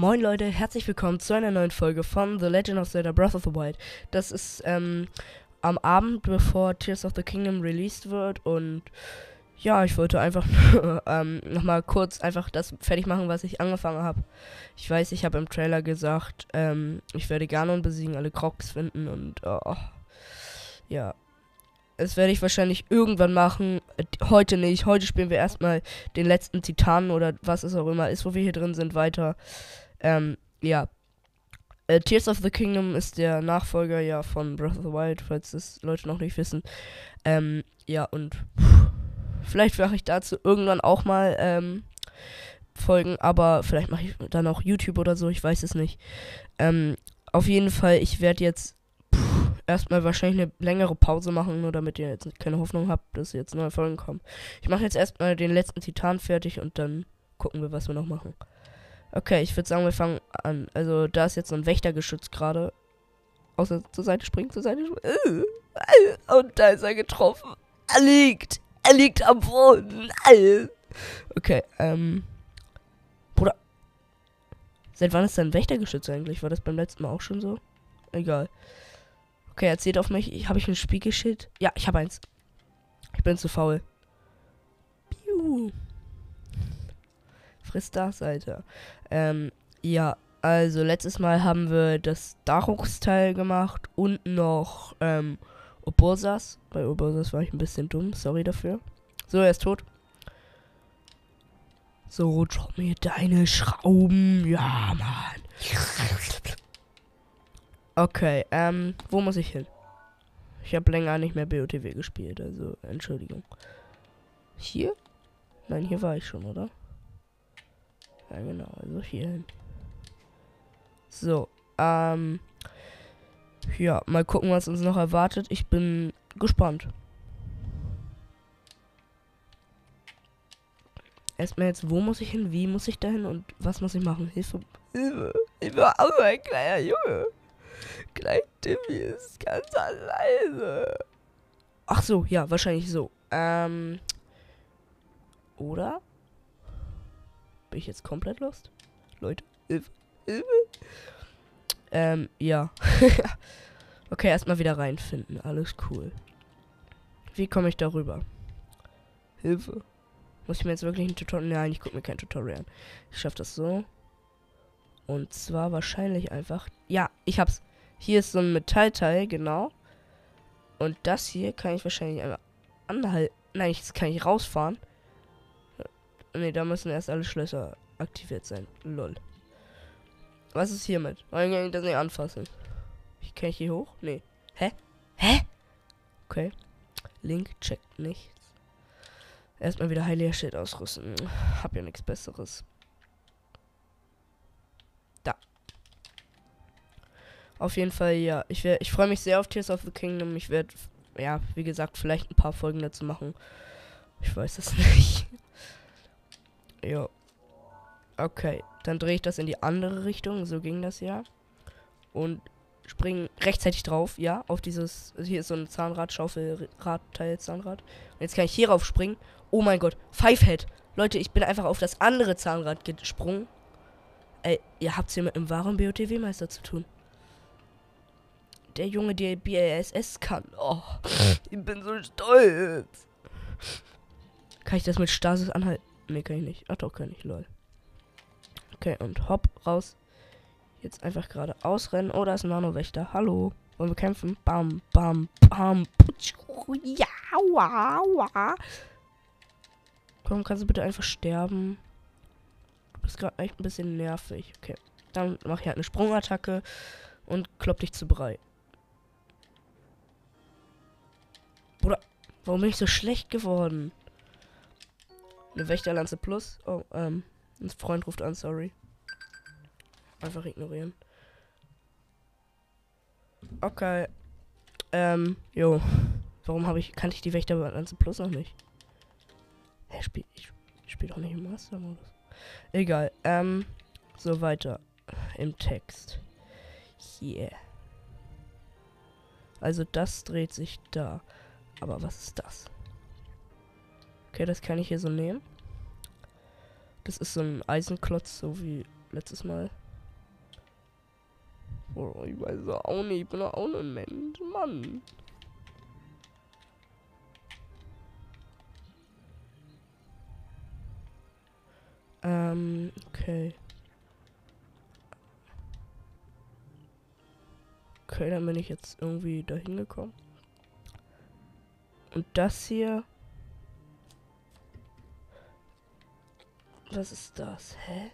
Moin Leute, herzlich willkommen zu einer neuen Folge von The Legend of Zelda Breath of the Wild. Das ist ähm, am Abend, bevor Tears of the Kingdom released wird und ja, ich wollte einfach ähm, nochmal kurz einfach das fertig machen, was ich angefangen habe. Ich weiß, ich habe im Trailer gesagt, ähm, ich werde Ganon besiegen, alle Crocs finden und oh, ja. Das werde ich wahrscheinlich irgendwann machen. Heute nicht. Heute spielen wir erstmal den letzten Titanen oder was es auch immer ist, wo wir hier drin sind, weiter. Ähm, ja. Äh, Tears of the Kingdom ist der Nachfolger ja von Breath of the Wild, falls das Leute noch nicht wissen. Ähm, ja, und pff, vielleicht mache ich dazu irgendwann auch mal ähm, Folgen, aber vielleicht mache ich dann auch YouTube oder so, ich weiß es nicht. Ähm, auf jeden Fall, ich werde jetzt erstmal wahrscheinlich eine längere Pause machen, nur damit ihr jetzt keine Hoffnung habt, dass jetzt neue Folgen kommen. Ich mache jetzt erstmal den letzten Titan fertig und dann gucken wir, was wir noch machen. Okay, ich würde sagen, wir fangen an. Also, da ist jetzt so ein Wächtergeschütz gerade. Außer zur Seite springen, zur Seite springen. Und da ist er getroffen. Er liegt. Er liegt am Boden. Okay, ähm. Bruder. Seit wann ist denn ein Wächtergeschütz eigentlich? War das beim letzten Mal auch schon so? Egal. Okay, erzählt auf mich. Habe ich ein Spiegelschild? Ja, ich habe eins. Ich bin zu faul. Piu. Friss das, Alter. Ähm, ja, also letztes Mal haben wir das Daruchsteil gemacht und noch ähm, Obursas. Bei Obursas war ich ein bisschen dumm, sorry dafür. So, er ist tot. So, drop mir deine Schrauben. Ja, Mann. Okay, ähm, wo muss ich hin? Ich habe länger nicht mehr BOTW gespielt, also Entschuldigung. Hier? Nein, hier war ich schon, oder? Ja, genau, also hier hin. So, ähm, ja, mal gucken, was uns noch erwartet. Ich bin gespannt. Erstmal jetzt, wo muss ich hin? Wie muss ich dahin? Und was muss ich machen? Hilfe. Hilfe. Ich war auch ein kleiner Junge. Klein Timmy ist ganz alleine. Ach so, ja, wahrscheinlich so. Ähm. Oder? Bin ich jetzt komplett lost? Leute, Hilfe. Ähm, ja. okay, erstmal wieder reinfinden. Alles cool. Wie komme ich darüber? Hilfe. Muss ich mir jetzt wirklich ein Tutorial? Nein, ich gucke mir kein Tutorial an. Ich schaffe das so. Und zwar wahrscheinlich einfach. Ja, ich hab's. Hier ist so ein Metallteil, genau. Und das hier kann ich wahrscheinlich einmal anhalten. Nein, das kann ich rausfahren. Ne, da müssen erst alle Schlösser aktiviert sein. Lol. Was ist hiermit? Kann ich das nicht anfassen? Ich kann ich hier hoch? Nee. Hä? Hä? Okay. Link checkt nichts. Erstmal wieder Heilige Schild ausrüsten. Hab ja nichts Besseres. Da. Auf jeden Fall, ja. Ich, ich freue mich sehr auf Tears of the Kingdom. Ich werde, ja, wie gesagt, vielleicht ein paar Folgen dazu machen. Ich weiß es nicht. Jo. Okay, dann drehe ich das in die andere Richtung. So ging das ja. Und springen rechtzeitig drauf, ja, auf dieses. Hier ist so ein Zahnrad, Schaufel, Radteil, Zahnrad. Und jetzt kann ich hier rauf springen. Oh mein Gott, Fivehead. Leute, ich bin einfach auf das andere Zahnrad gesprungen. Ey, ihr habt's hier mit einem wahren BOTW-Meister zu tun. Der Junge, der BASS kann. Oh, ich bin so stolz. Kann ich das mit Stasis anhalten? Ne, kann ich nicht. Ach doch, kann ich, lol. Okay, und hopp, raus. Jetzt einfach gerade ausrennen. Oh, da ist ein Nano-Wächter. Hallo. Wollen wir kämpfen? Bam, bam, bam. Ja, wow, wow. Komm, kannst du bitte einfach sterben? Du bist gerade echt ein bisschen nervig. Okay. Dann mach ich halt eine Sprungattacke und klopp dich zu Brei. Bruder, warum bin ich so schlecht geworden? Eine Wächterlanze plus. Oh, ähm. Ein Freund ruft an, sorry. Einfach ignorieren. Okay. Ähm, jo. Warum habe ich, kannte ich die Wächterlanze plus noch nicht? Hä, spiel, ich, ich spiele doch nicht im Master-Modus. Egal, ähm, so weiter. Im Text. Hier. Also das dreht sich da. Aber was ist das? Okay, das kann ich hier so nehmen. Das ist so ein Eisenklotz, so wie letztes Mal. Oh, ich weiß auch nicht. Ich bin auch nur ein Mensch. Mann. Ähm, okay. Okay, dann bin ich jetzt irgendwie dahin gekommen. Und das hier. Was ist das? Hä?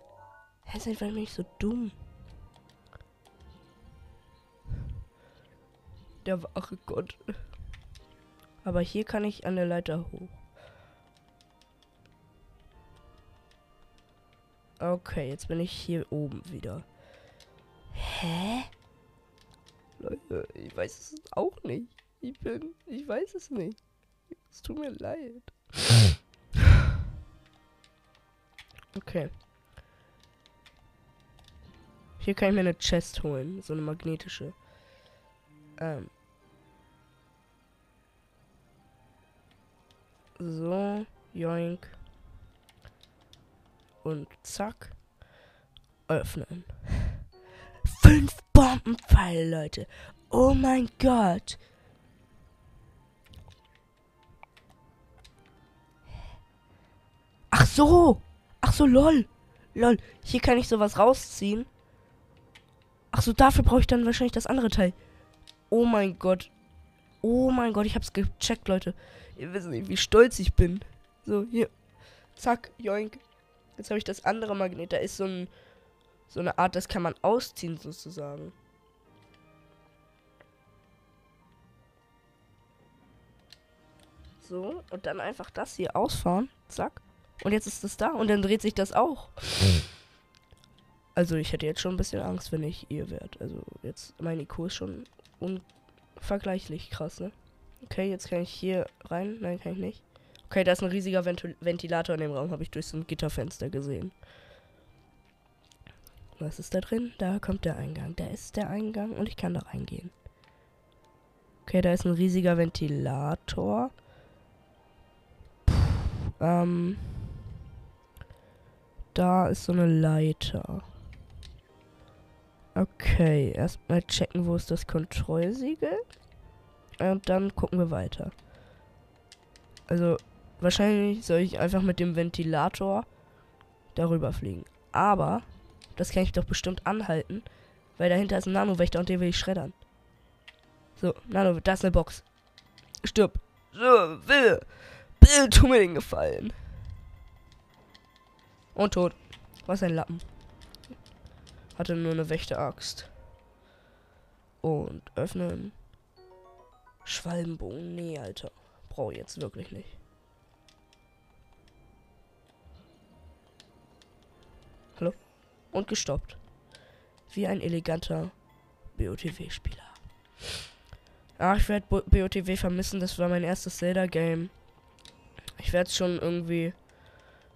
Hä, seid ihr mich so dumm? Der wache Gott. Aber hier kann ich an der Leiter hoch. Okay, jetzt bin ich hier oben wieder. Hä? Leute, ich weiß es auch nicht. Ich bin, ich weiß es nicht. Es tut mir leid. Okay. Hier kann ich mir eine Chest holen, so eine magnetische. Ähm. So, joink. Und zack. Öffnen. Fünf Bombenpfeile, Leute. Oh mein Gott. Ach so. Ach so, lol. Lol. Hier kann ich sowas rausziehen. Ach so, dafür brauche ich dann wahrscheinlich das andere Teil. Oh mein Gott. Oh mein Gott, ich hab's gecheckt, Leute. Ihr wisst nicht, wie stolz ich bin. So, hier. Zack, joink. Jetzt habe ich das andere Magnet. Da ist so ein so eine Art, das kann man ausziehen sozusagen. So, und dann einfach das hier ausfahren. Zack. Und jetzt ist das da und dann dreht sich das auch. Also ich hätte jetzt schon ein bisschen Angst, wenn ich ihr wärt. Also jetzt, mein IQ ist schon unvergleichlich krass, ne? Okay, jetzt kann ich hier rein. Nein, kann ich nicht. Okay, da ist ein riesiger Ventil Ventilator in dem Raum, habe ich durch so ein Gitterfenster gesehen. Was ist da drin? Da kommt der Eingang. Da ist der Eingang und ich kann da reingehen. Okay, da ist ein riesiger Ventilator. Puh, ähm. Da ist so eine Leiter. Okay, erstmal checken, wo ist das Kontrollsiegel. Und dann gucken wir weiter. Also, wahrscheinlich soll ich einfach mit dem Ventilator darüber fliegen. Aber das kann ich doch bestimmt anhalten. Weil dahinter ist ein Nano-Wächter und den will ich schreddern. So, Nano, da ist eine Box. Stirb. So, will. Bill, tu mir den Gefallen. Und tot. Was ein Lappen. Hatte nur eine Wächter-Axt. Und öffnen. Schwalbenbogen. Nee, Alter. Brauche ich jetzt wirklich nicht. Hallo? und gestoppt. Wie ein eleganter BOTW-Spieler. Ach, ich werde BOTW vermissen. Das war mein erstes Zelda-Game. Ich werde es schon irgendwie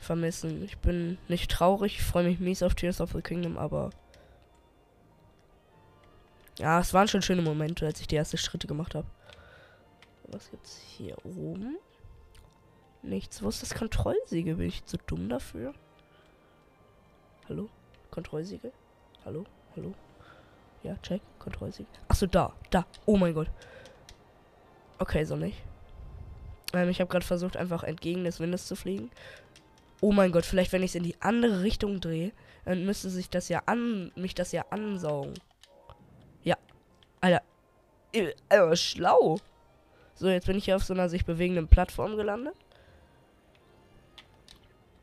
vermissen. Ich bin nicht traurig. Ich freue mich mies auf Tears of the Kingdom, aber. Ja, es waren schon schöne Momente, als ich die ersten Schritte gemacht habe. Was gibt's hier oben? Nichts. Wo ist das Kontrollsiegel? Bin ich zu dumm dafür? Hallo? Kontrollsiegel. Hallo? Hallo? Ja, check. Kontrollsiegel. Achso, da. Da. Oh mein Gott. Okay, so nicht. Ähm, ich habe gerade versucht, einfach entgegen des Windes zu fliegen. Oh mein Gott, vielleicht wenn ich es in die andere Richtung drehe, dann müsste sich das ja an mich das ja ansaugen. Ja. Alter. Alter, schlau. So, jetzt bin ich hier auf so einer sich bewegenden Plattform gelandet.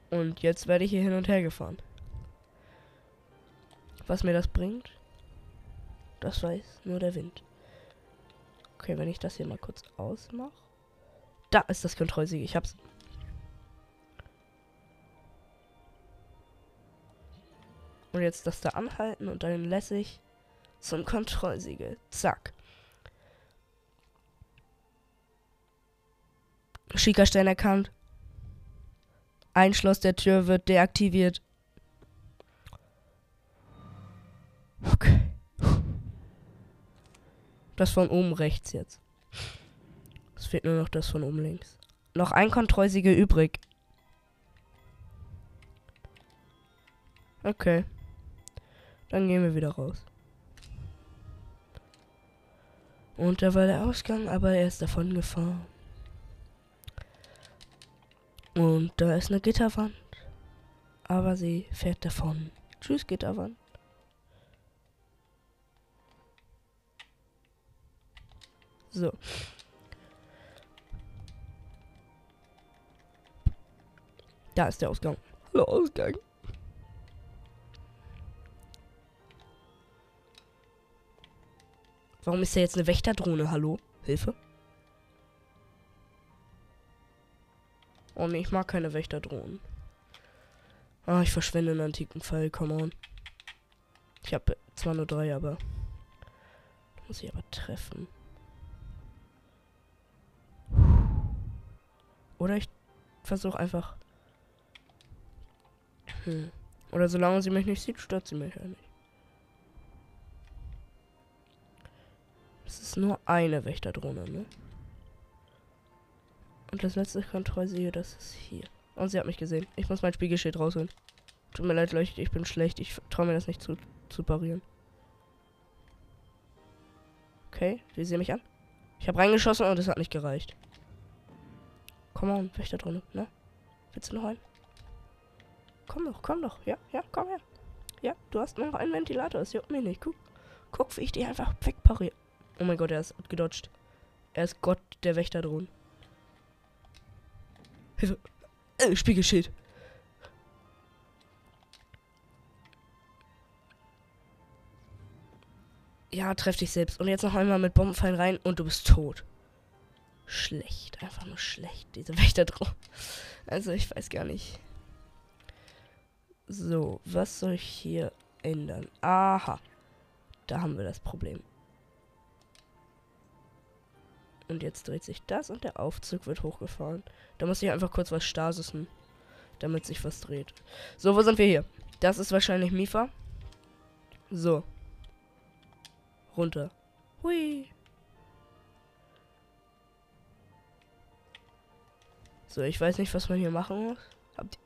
Und jetzt werde ich hier hin und her gefahren. Was mir das bringt, das weiß nur der Wind. Okay, wenn ich das hier mal kurz ausmache. Da ist das Kontrollsiegel. Ich hab's. Und jetzt das da anhalten und dann lässe ich zum Kontrollsiegel. Zack. Schickerstein erkannt. Ein Schloss der Tür wird deaktiviert. Okay. Das von oben rechts jetzt. Es fehlt nur noch das von oben links. Noch ein Kontrollsiegel übrig. Okay. Dann gehen wir wieder raus. Und da war der Ausgang, aber er ist davon gefahren. Und da ist eine Gitterwand. Aber sie fährt davon. Tschüss, Gitterwand. So. Da ist der Ausgang. Hallo, Ausgang. Warum ist da jetzt eine Wächterdrohne? Hallo? Hilfe? Oh nee, ich mag keine Wächterdrohnen. Ah, ich verschwende einen antiken Pfeil, come on. Ich habe zwar nur drei, aber. Muss ich aber treffen. Oder ich versuche einfach. Hm. Oder solange sie mich nicht sieht, stört sie mich ja nicht. Nur eine Wächterdrohne, ne? Und das letzte Kontrollsiehe, das ist hier. Und sie hat mich gesehen. Ich muss mein Spiegelschild rausholen. Tut mir leid, Leute, ich bin schlecht. Ich traue mir das nicht zu, zu parieren. Okay, sie sehen mich an. Ich habe reingeschossen und es hat nicht gereicht. Komm on, Wächter drin, ne? Willst du noch einen? Komm doch, komm doch. Ja, ja, komm her. Ja, du hast noch einen Ventilator. Das juckt mich nicht. Guck, guck, wie ich die einfach wegpariere. Oh mein Gott, er ist gedodged. Er ist Gott der Wächterdrohnen. Hilfe. Äh, Spiegelschild. Ja, treff dich selbst. Und jetzt noch einmal mit Bombenfallen rein und du bist tot. Schlecht. Einfach nur schlecht, diese Wächterdrohnen. Also, ich weiß gar nicht. So, was soll ich hier ändern? Aha. Da haben wir das Problem. Und jetzt dreht sich das und der Aufzug wird hochgefahren. Da muss ich einfach kurz was stasisen, damit sich was dreht. So, wo sind wir hier? Das ist wahrscheinlich Mifa. So. Runter. Hui. So, ich weiß nicht, was man hier machen muss. Habt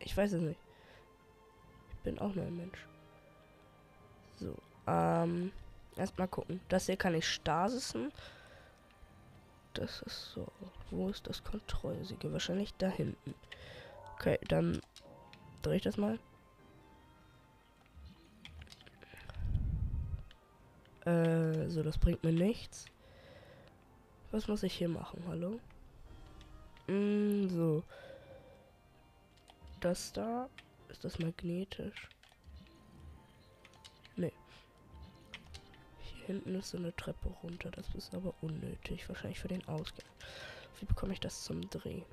ich weiß es nicht. Ich bin auch nur ein Mensch. So, ähm, erstmal gucken. Das hier kann ich stasisen. Das ist so. Wo ist das Kontrollsiegel? Wahrscheinlich da hinten. Okay, dann drehe ich das mal. Äh, so, das bringt mir nichts. Was muss ich hier machen? Hallo? Mm, so. Das da. Ist das magnetisch? Hinten ist so eine Treppe runter. Das ist aber unnötig. Wahrscheinlich für den Ausgang. Wie bekomme ich das zum Drehen?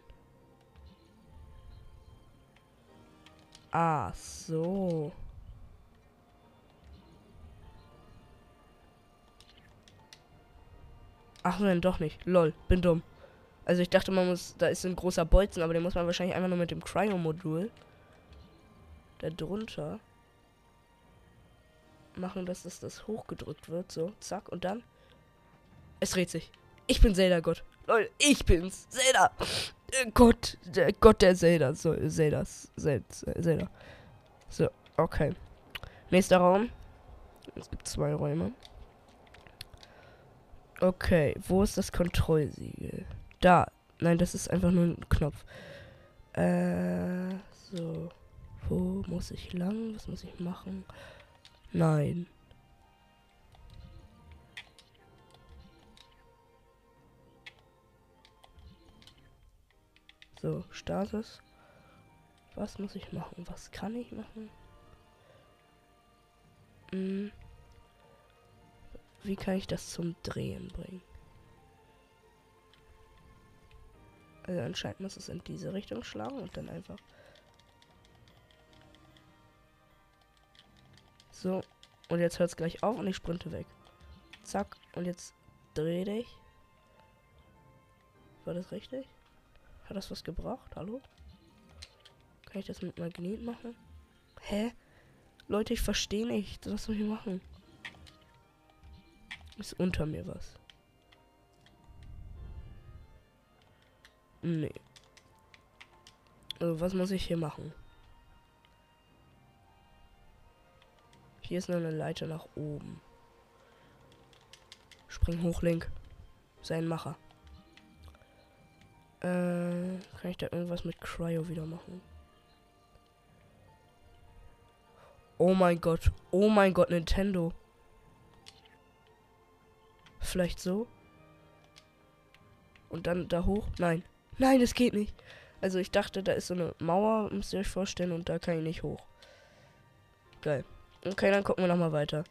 Ah, so. Ach nein, doch nicht. Lol, bin dumm. Also ich dachte, man muss, da ist ein großer Bolzen, aber den muss man wahrscheinlich einfach nur mit dem Cryo-Modul da drunter machen, dass das, das hochgedrückt wird. So, zack. Und dann. Es dreht sich. Ich bin Zelda-Gott. Leute, ich bin's. Zelda. Der Gott. Der Gott der Zelda. So, Zeldas. Zelda. So, okay. Nächster Raum. Es gibt zwei Räume. Okay, wo ist das Kontrollsiegel? Da. Nein, das ist einfach nur ein Knopf. Äh, so. Wo muss ich lang? Was muss ich machen? Nein. So, Status. Was muss ich machen? Was kann ich machen? Hm. Wie kann ich das zum Drehen bringen? Also anscheinend muss es in diese Richtung schlagen und dann einfach So. Und jetzt hört es gleich auf und ich sprinte weg. Zack. Und jetzt dreh dich. War das richtig? Hat das was gebracht? Hallo? Kann ich das mit Magnet machen? Hä? Leute, ich verstehe nicht. Was soll ich machen? Ist unter mir was? Nee. Also, was muss ich hier machen? Hier ist noch eine Leiter nach oben. Spring hoch, Link. Sein Macher. Äh, kann ich da irgendwas mit Cryo wieder machen? Oh mein Gott. Oh mein Gott, Nintendo. Vielleicht so? Und dann da hoch? Nein. Nein, es geht nicht. Also ich dachte, da ist so eine Mauer, müsst ihr euch vorstellen, und da kann ich nicht hoch. Geil. Okay, dann gucken wir nochmal weiter.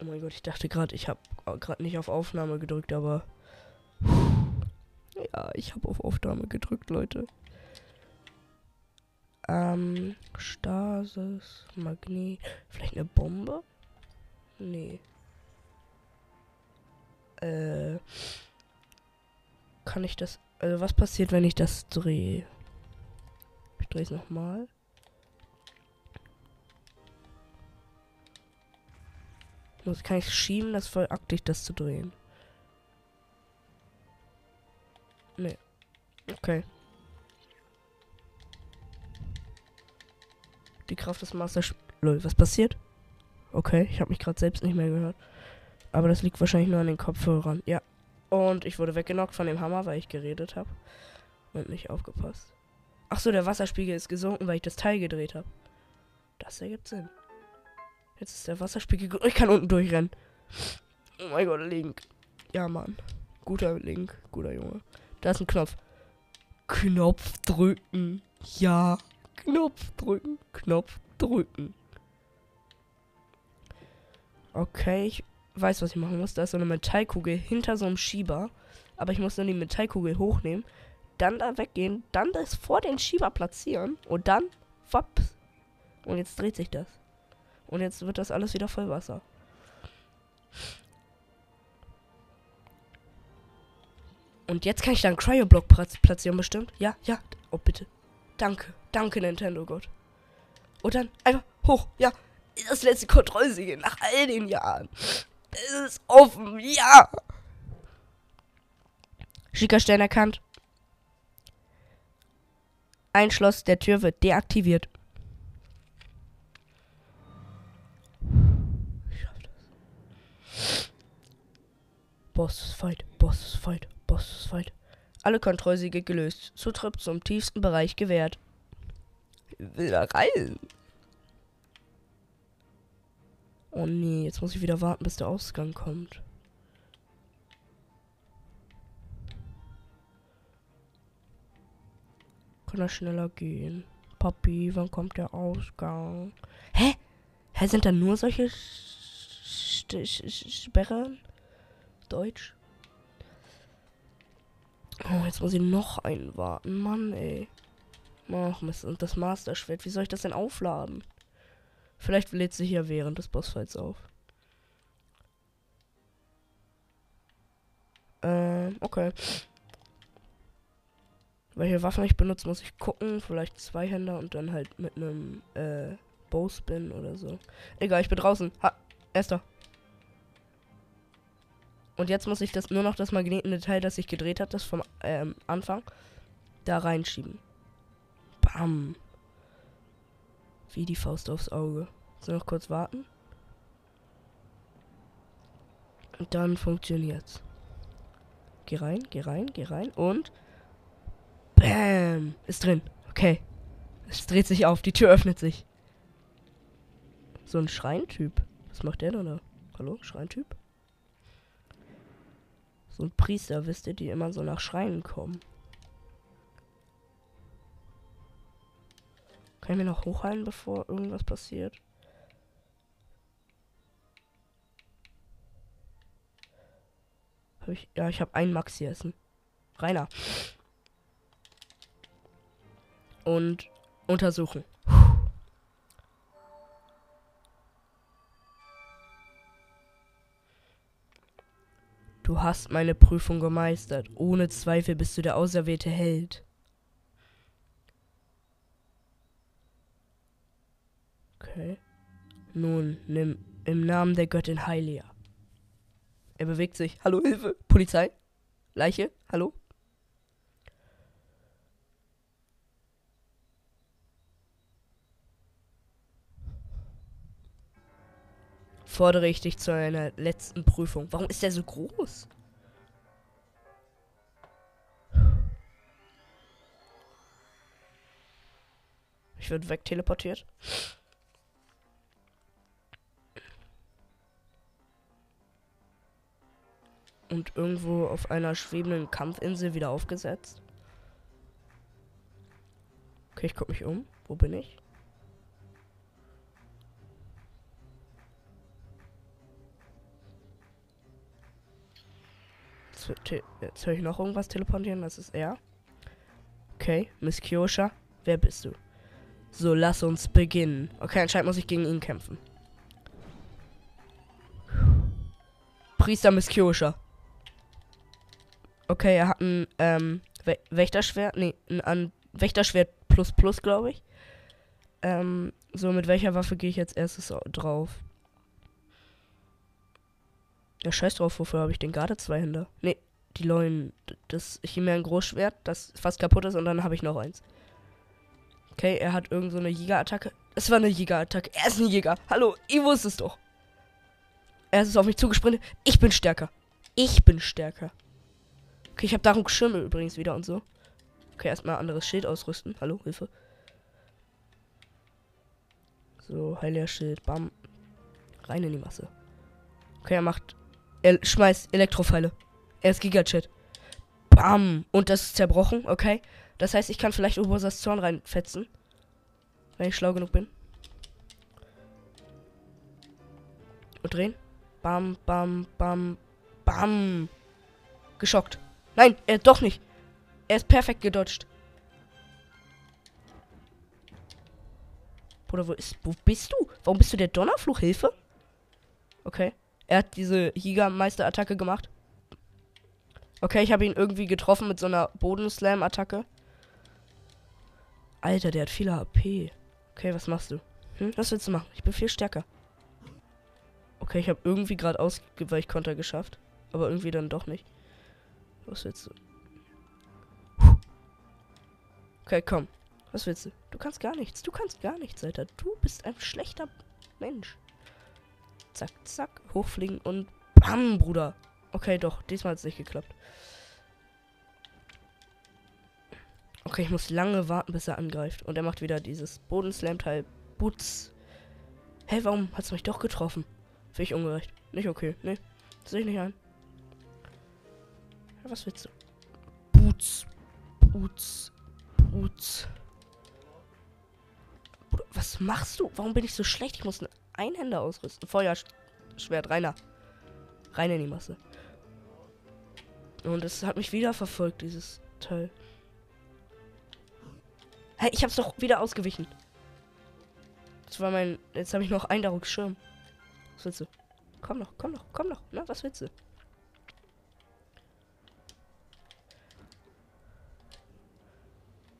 Oh mein Gott, ich dachte gerade, ich habe gerade nicht auf Aufnahme gedrückt, aber... Ja, ich habe auf Aufnahme gedrückt, Leute. Ähm, Stasis, Magnet. Vielleicht eine Bombe? Nee. Äh. Kann ich das. Also, was passiert, wenn ich das drehe? Es nochmal. Muss kann ich schieben, das voll aktiv, das zu drehen. Nee. Okay. Die Kraft des Master. Lol, was passiert? Okay, ich habe mich gerade selbst nicht mehr gehört. Aber das liegt wahrscheinlich nur an den Kopfhörern. Ja. Und ich wurde weggenockt von dem Hammer, weil ich geredet habe. Und nicht aufgepasst. Ach so, der Wasserspiegel ist gesunken, weil ich das Teil gedreht habe. Das ergibt Sinn. Jetzt ist der Wasserspiegel. Ich kann unten durchrennen. Oh mein Gott, Link. Ja, Mann. Guter Link. Guter Junge. Da ist ein Knopf. Knopf drücken. Ja. Knopf drücken. Knopf drücken. Okay, ich weiß, was ich machen muss. Da ist so eine Metallkugel hinter so einem Schieber. Aber ich muss dann die Metallkugel hochnehmen, dann da weggehen, dann das vor den Schieber platzieren und dann, waps. Und jetzt dreht sich das. Und jetzt wird das alles wieder voll Wasser. Und jetzt kann ich da einen Cryo-Block platzieren, bestimmt. Ja, ja. Oh, bitte. Danke. Danke, Nintendo Gott. Und dann einfach hoch. Ja. Das letzte Kontrollsiegel nach all den Jahren. Es ist offen. Ja. Schickerstern erkannt. Ein Schloss der Tür wird deaktiviert. Boss Fight, Boss Fight, Boss Fight. Alle Kontrollsiege gelöst. Zutritt zum tiefsten Bereich gewährt. Ich will da rein. Oh nee, jetzt muss ich wieder warten, bis der Ausgang kommt. Kann er schneller gehen? Papi, wann kommt der Ausgang? Hä? Hä, sind da nur solche Sperren? Deutsch. Oh, jetzt muss ich noch einen warten. Mann, ey. Ach, Mist. Und das Master-Schwert. Wie soll ich das denn aufladen? Vielleicht lädt sich ja während des Bossfights auf. Ähm, okay. Welche Waffen ich benutze, muss ich gucken. Vielleicht zwei Hände und dann halt mit einem äh, Bowspin oder so. Egal, ich bin draußen. Ha, erster. Und jetzt muss ich das nur noch das Magnetendetail, das ich gedreht habe, das vom ähm, Anfang, da reinschieben. Bam. Wie die Faust aufs Auge. So noch kurz warten. Und dann funktioniert's. Geh rein, geh rein, geh rein und Bam! Ist drin. Okay. Es dreht sich auf, die Tür öffnet sich. So ein Schreintyp. Was macht der denn da? Hallo, Schreintyp? So ein Priester, wisst ihr, die immer so nach Schreien kommen. Kann ich mir noch hochheilen, bevor irgendwas passiert? Hab ich, ja, ich habe ein Maxi essen. Rainer. Und untersuchen. Du hast meine Prüfung gemeistert. Ohne Zweifel bist du der auserwählte Held. Okay. Nun, nimm im Namen der Göttin Heilia. Er bewegt sich. Hallo, Hilfe. Polizei. Leiche. Hallo. Fordere ich dich zu einer letzten Prüfung. Warum ist der so groß? Ich werde wegteleportiert. Und irgendwo auf einer schwebenden Kampfinsel wieder aufgesetzt. Okay, ich gucke mich um. Wo bin ich? Jetzt, höre ich noch irgendwas teleportieren. Das ist er. Okay, Miss Kyosha. Wer bist du? So, lass uns beginnen. Okay, anscheinend muss ich gegen ihn kämpfen. Priester Miss Kyosha. Okay, er hat ein ähm, We Wächterschwert. Nee, ein, ein Wächterschwert plus plus, glaube ich. Ähm, so, mit welcher Waffe gehe ich jetzt erstes drauf? Ja, scheiß drauf, wofür habe ich den gerade zwei Hände? Nee, die Leuen. Das Chimär ein Großschwert, das fast kaputt ist und dann habe ich noch eins. Okay, er hat irgend so eine Jägerattacke. Es war eine Jägerattacke. Er ist ein Jäger. Hallo, ich wusste es doch. Er ist auf mich zugesprintet. Ich bin stärker. Ich bin stärker. Okay, ich habe darum Schirme übrigens wieder und so. Okay, erstmal anderes Schild ausrüsten. Hallo, Hilfe. So, heiler Schild. Bam. Rein in die Masse. Okay, er macht. Er schmeißt Elektropfeile. Er ist Gigachat. Bam. Und das ist zerbrochen. Okay. Das heißt, ich kann vielleicht Urbosas Zorn reinfetzen. Wenn ich schlau genug bin. Und drehen. Bam, bam, bam, bam. Geschockt. Nein, er doch nicht. Er ist perfekt gedodged. Bruder, wo ist. Wo bist du? Warum bist du der Donnerfluch? Hilfe? Okay. Er hat diese Jägermeister-Attacke gemacht. Okay, ich habe ihn irgendwie getroffen mit so einer Bodenslam-Attacke. Alter, der hat viel HP. Okay, was machst du? Hm? Was willst du machen? Ich bin viel stärker. Okay, ich habe irgendwie gerade Ausweichkonter geschafft. Aber irgendwie dann doch nicht. Was willst du? Okay, komm. Was willst du? Du kannst gar nichts. Du kannst gar nichts, Alter. Du bist ein schlechter Mensch. Zack, zack. Hochfliegen und bam, Bruder. Okay, doch. Diesmal hat es nicht geklappt. Okay, ich muss lange warten, bis er angreift. Und er macht wieder dieses Bodenslam-Teil. Boots. Hey, warum hat es mich doch getroffen? Finde ich ungerecht. Nicht okay. Nee. Sehe ich nicht ein. Was willst du? Boots. Boots. Boots. Was machst du? Warum bin ich so schlecht? Ich muss einen Einhänder ausrüsten. Feuerschwert, reiner. Rein in die Masse. Und es hat mich wieder verfolgt, dieses Teil. Hey, ich hab's doch wieder ausgewichen. Das war mein. Jetzt habe ich noch Eindrucksschirm. Was willst du? Komm noch, komm noch, komm noch. Na, was willst du?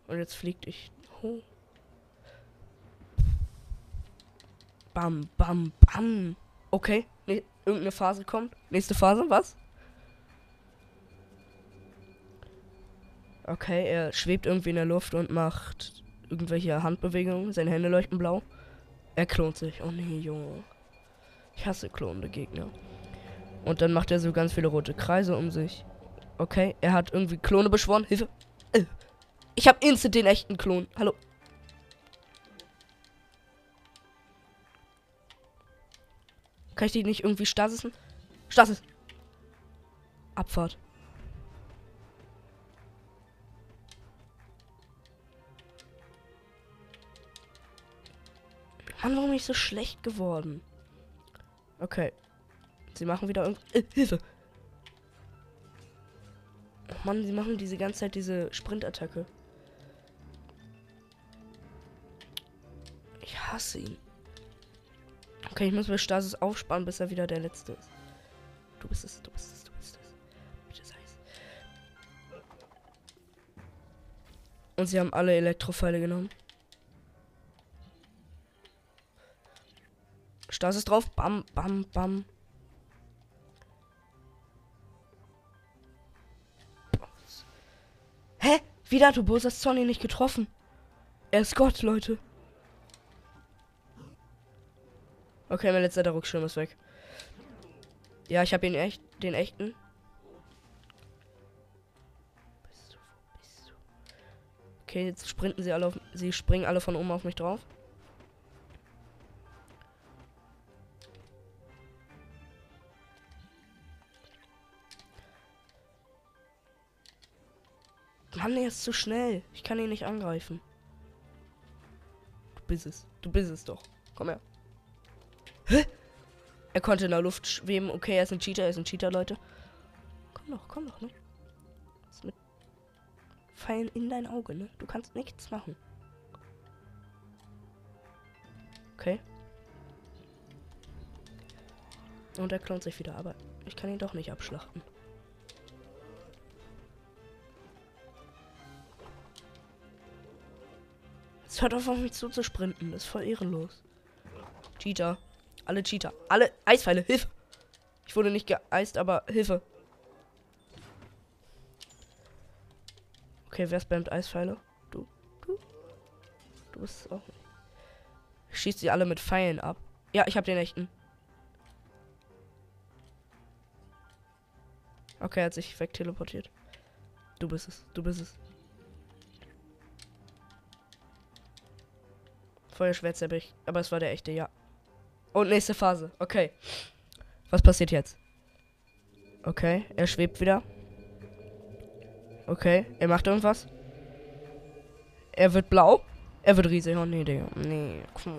Und jetzt fliegt ich hoch. Bam, bam, bam. Okay. Nee, irgendeine Phase kommt. Nächste Phase, was? Okay, er schwebt irgendwie in der Luft und macht irgendwelche Handbewegungen. Seine Hände leuchten blau. Er klont sich. Oh nee, Junge. Ich hasse klonende Gegner. Und dann macht er so ganz viele rote Kreise um sich. Okay, er hat irgendwie Klone beschworen. Hilfe. Äh. Ich habe instant den echten Klon. Hallo. Kann ich die nicht irgendwie stasisen? Stasis. Abfahrt. Mann, warum bin ich so schlecht geworden? Okay. Sie machen wieder irgendwie. Äh, Hilfe! Oh Mann, sie machen diese ganze Zeit diese Sprintattacke. Ich hasse ihn. Okay, ich muss mir Stasis aufsparen, bis er wieder der Letzte ist. Du bist es, du bist es, du bist es. Bitte sei es. Und sie haben alle Elektropfeile genommen. Stasis drauf. Bam, bam, bam. Hä? Wieder hat Ubosas Sonny nicht getroffen. Er ist Gott, Leute. Okay, mein letzter Ruckschirm ist weg. Ja, ich habe ihn echt, den echten. Okay, jetzt sprinten sie alle auf, sie springen alle von oben auf mich drauf. Mann, er ist zu schnell. Ich kann ihn nicht angreifen. Du bist es. Du bist es doch. Komm her. Hä? Er konnte in der Luft schweben. Okay, er ist ein Cheater. Er ist ein Cheater, Leute. Komm doch, komm doch, ne? Was mit Pfeilen in dein Auge, ne? Du kannst nichts machen. Okay. Und er klont sich wieder, aber ich kann ihn doch nicht abschlachten. Es hört auf, auf mich zu, zu sprinten. Das ist voll ehrenlos. Cheater. Alle Cheater. Alle Eispfeile. Hilfe. Ich wurde nicht geeist, aber Hilfe. Okay, wer spammt Eispfeile? Du. Du. Du bist auch nicht. Schießt sie alle mit Pfeilen ab. Ja, ich hab den echten. Okay, er hat sich wegteleportiert. Du bist es. Du bist es. Feuerschwert. Aber es war der echte, ja. Und nächste Phase. Okay. Was passiert jetzt? Okay, er schwebt wieder. Okay, er macht irgendwas. Er wird blau. Er wird riesig. Oh nee, Digga. Nee, come.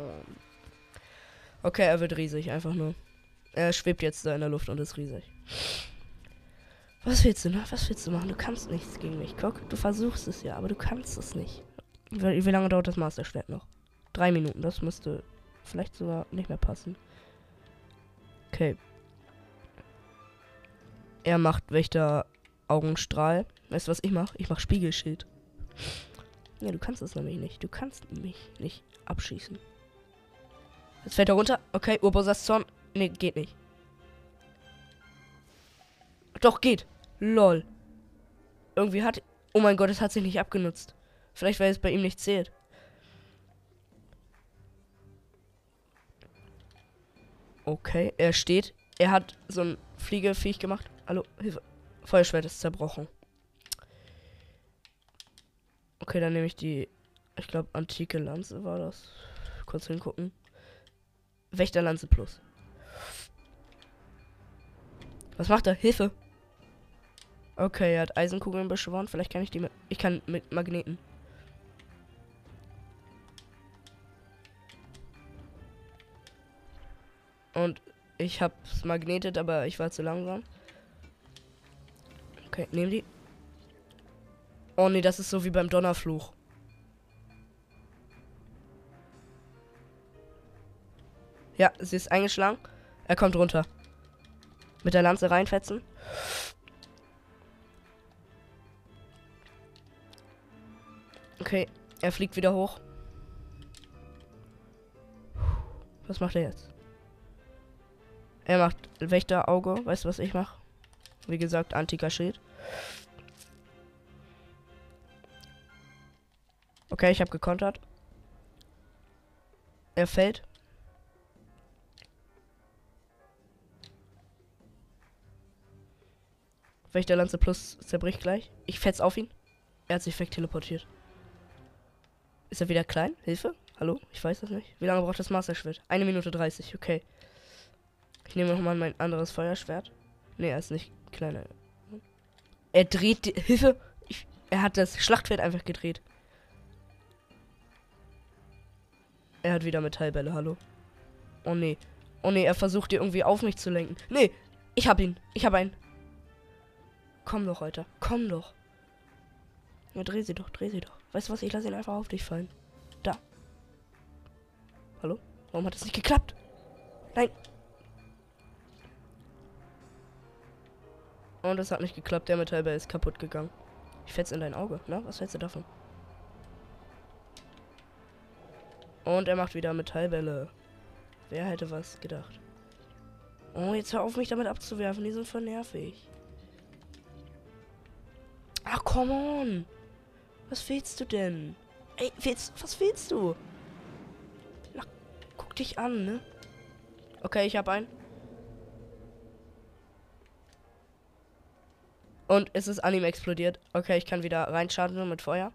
Okay, er wird riesig, einfach nur. Er schwebt jetzt da in der Luft und ist riesig. Was willst du, ne? Was willst du machen? Du kannst nichts gegen mich. Guck, du versuchst es ja, aber du kannst es nicht. Wie, wie lange dauert das Master-Schwert noch? Drei Minuten, das müsste vielleicht sogar nicht mehr passen. Okay. Er macht Wächter Augenstrahl. Weißt du, was ich mache? Ich mache Spiegelschild. Ja, du kannst es nämlich nicht. Du kannst mich nicht abschießen. Jetzt fällt er runter. Okay, Urbosas Zorn. Nee, geht nicht. Doch, geht. Lol. Irgendwie hat... Oh mein Gott, es hat sich nicht abgenutzt. Vielleicht, weil es bei ihm nicht zählt. Okay, er steht. Er hat so ein Fliegeviech gemacht. Hallo, Hilfe. Feuerschwert ist zerbrochen. Okay, dann nehme ich die, ich glaube, antike Lanze war das. Kurz hingucken. Wächterlanze plus. Was macht er? Hilfe! Okay, er hat Eisenkugeln beschworen. Vielleicht kann ich die mit. Ich kann mit Magneten. Und ich hab's magnetet, aber ich war zu langsam. Okay, nehmen die. Oh nee, das ist so wie beim Donnerfluch. Ja, sie ist eingeschlagen. Er kommt runter. Mit der Lanze reinfetzen. Okay, er fliegt wieder hoch. Was macht er jetzt? Er macht Wächterauge. Weißt du, was ich mache? Wie gesagt, antiker Schild. Okay, ich habe gekontert. Er fällt. Wächterlanze plus zerbricht gleich. Ich fetz auf ihn. Er hat sich weg teleportiert. Ist er wieder klein? Hilfe? Hallo? Ich weiß das nicht. Wie lange braucht das Master Schwert? Eine Minute 30, okay. Ich nehme nochmal mein anderes Feuerschwert. Ne, er ist nicht kleiner. Er dreht die Hilfe. Ich, er hat das Schlachtfeld einfach gedreht. Er hat wieder Metallbälle, hallo. Oh nee. Oh nee, er versucht die irgendwie auf mich zu lenken. Nee, ich hab ihn. Ich hab einen. Komm doch, Alter. Komm doch. Ja, dreh sie doch, dreh sie doch. Weißt du was? Ich lasse ihn einfach auf dich fallen. Da. Hallo? Warum hat das nicht geklappt? Nein. Und es hat nicht geklappt. Der Metallball ist kaputt gegangen. Ich fetz in dein Auge. Na, was hältst du davon? Und er macht wieder Metallbälle. Wer hätte was gedacht? Oh, jetzt hör auf, mich damit abzuwerfen. Die sind voll nervig. Ach, come on. Was willst du denn? Ey, willst, was willst du? Na, guck dich an, ne? Okay, ich habe einen. Und es ist an ihm explodiert. Okay, ich kann wieder reinschaden mit Feuer.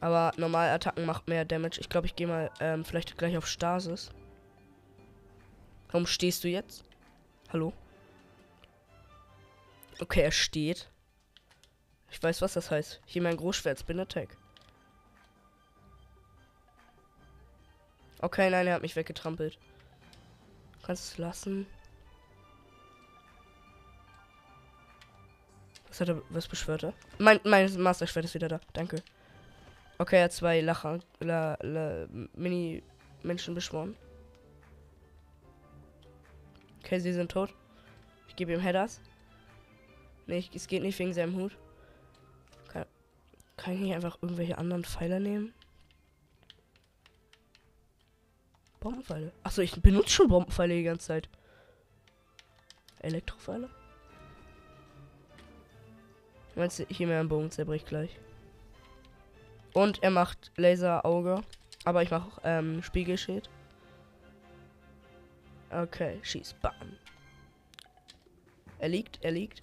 Aber normal Attacken macht mehr Damage. Ich glaube, ich gehe mal ähm, vielleicht gleich auf Stasis. Warum stehst du jetzt? Hallo? Okay, er steht. Ich weiß, was das heißt. Hier mein Großschwert Spin Attack. Okay, nein, er hat mich weggetrampelt. Kannst es lassen. Was hat er, was beschwört er? Mein, mein Master-Schwert ist wieder da. Danke. Okay, er hat zwei Lacher, la, la, Mini-Menschen beschworen. Okay, sie sind tot. Ich gebe ihm Headers. Nee, es geht nicht wegen seinem Hut. Kann, kann ich nicht einfach irgendwelche anderen Pfeiler nehmen? Bombenpfeile. Achso, ich benutze schon Bombenpfeile die ganze Zeit. Elektropfeile? Meinst du, hier mehr ein Bogen zerbricht gleich? Und er macht Laser-Auge. Aber ich mache ähm, Spiegelschild. Okay, schieß. Bam. Er liegt, er liegt.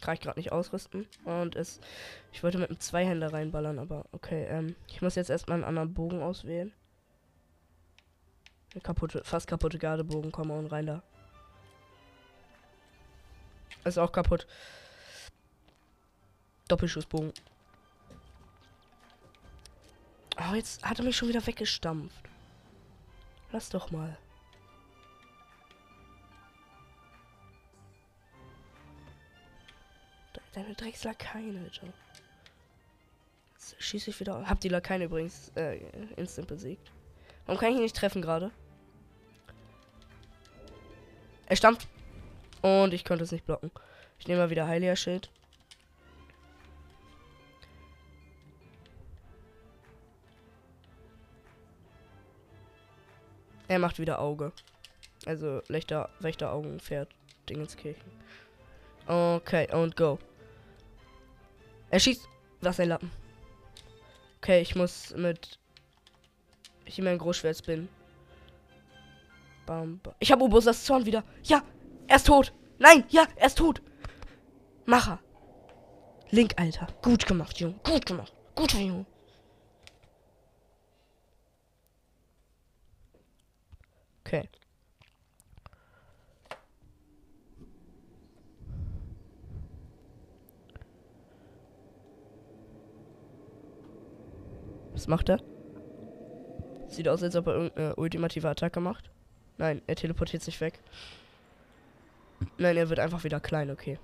Kann ich gerade nicht ausrüsten. Und es. Ich wollte mit einem Zweihänder reinballern, aber okay. Ähm, ich muss jetzt erstmal einen anderen Bogen auswählen. Kaputte, fast kaputte Gardebogen, komm und rein da. Ist auch kaputt. Doppelschussbogen. Oh, jetzt hat er mich schon wieder weggestampft. Lass doch mal. Deine Dreckslakaien, Alter. Jetzt schieße ich wieder. Hab die Lakaien übrigens äh, instant besiegt. Warum kann ich ihn nicht treffen gerade? Er stampft. Und ich konnte es nicht blocken. Ich nehme mal wieder Heiliger Schild. Er macht wieder Auge. Also Wächter, Wächter Augen, Pferd, Dingenskirchen. Okay, und go. Er schießt. Was ein Lappen. Okay, ich muss mit. Ich mein Großschwert bin. Bam, bam. Ich habe Ubosas Zorn wieder. Ja, er ist tot. Nein, ja, er ist tot. Macher. Link, Alter. Gut gemacht, Junge. Gut gemacht. Gut, Junge. Okay. Was macht er? Sieht aus, als ob er irgendeine ultimative Attacke macht. Nein, er teleportiert sich weg. Nein, er wird einfach wieder klein, okay.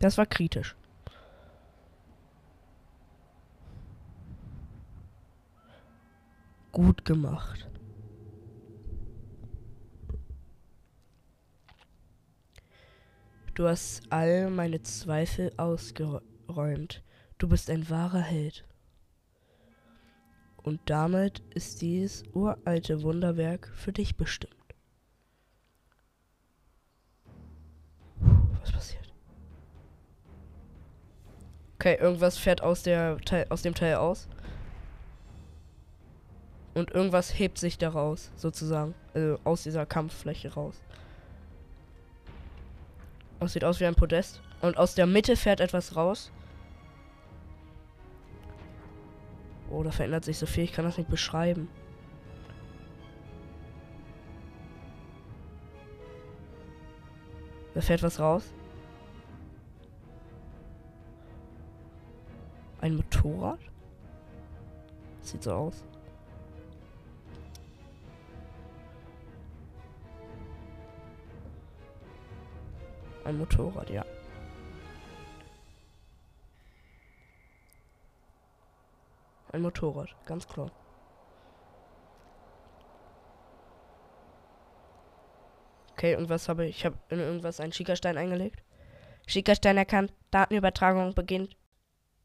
Das war kritisch. Gut gemacht. Du hast all meine Zweifel ausgeräumt. Du bist ein wahrer Held. Und damit ist dieses uralte Wunderwerk für dich bestimmt. Was passiert? Okay, irgendwas fährt aus, der Teil, aus dem Teil aus. Und irgendwas hebt sich daraus, sozusagen. Also aus dieser Kampffläche raus. Das sieht aus wie ein Podest. Und aus der Mitte fährt etwas raus. Oh, da verändert sich so viel. Ich kann das nicht beschreiben. Da fährt was raus. Ein Motorrad? Sieht so aus. Ein Motorrad, ja. Ein Motorrad, ganz klar. Okay, und was habe ich? Ich habe in irgendwas einen Schickerstein eingelegt. Schickerstein erkannt. Datenübertragung beginnt.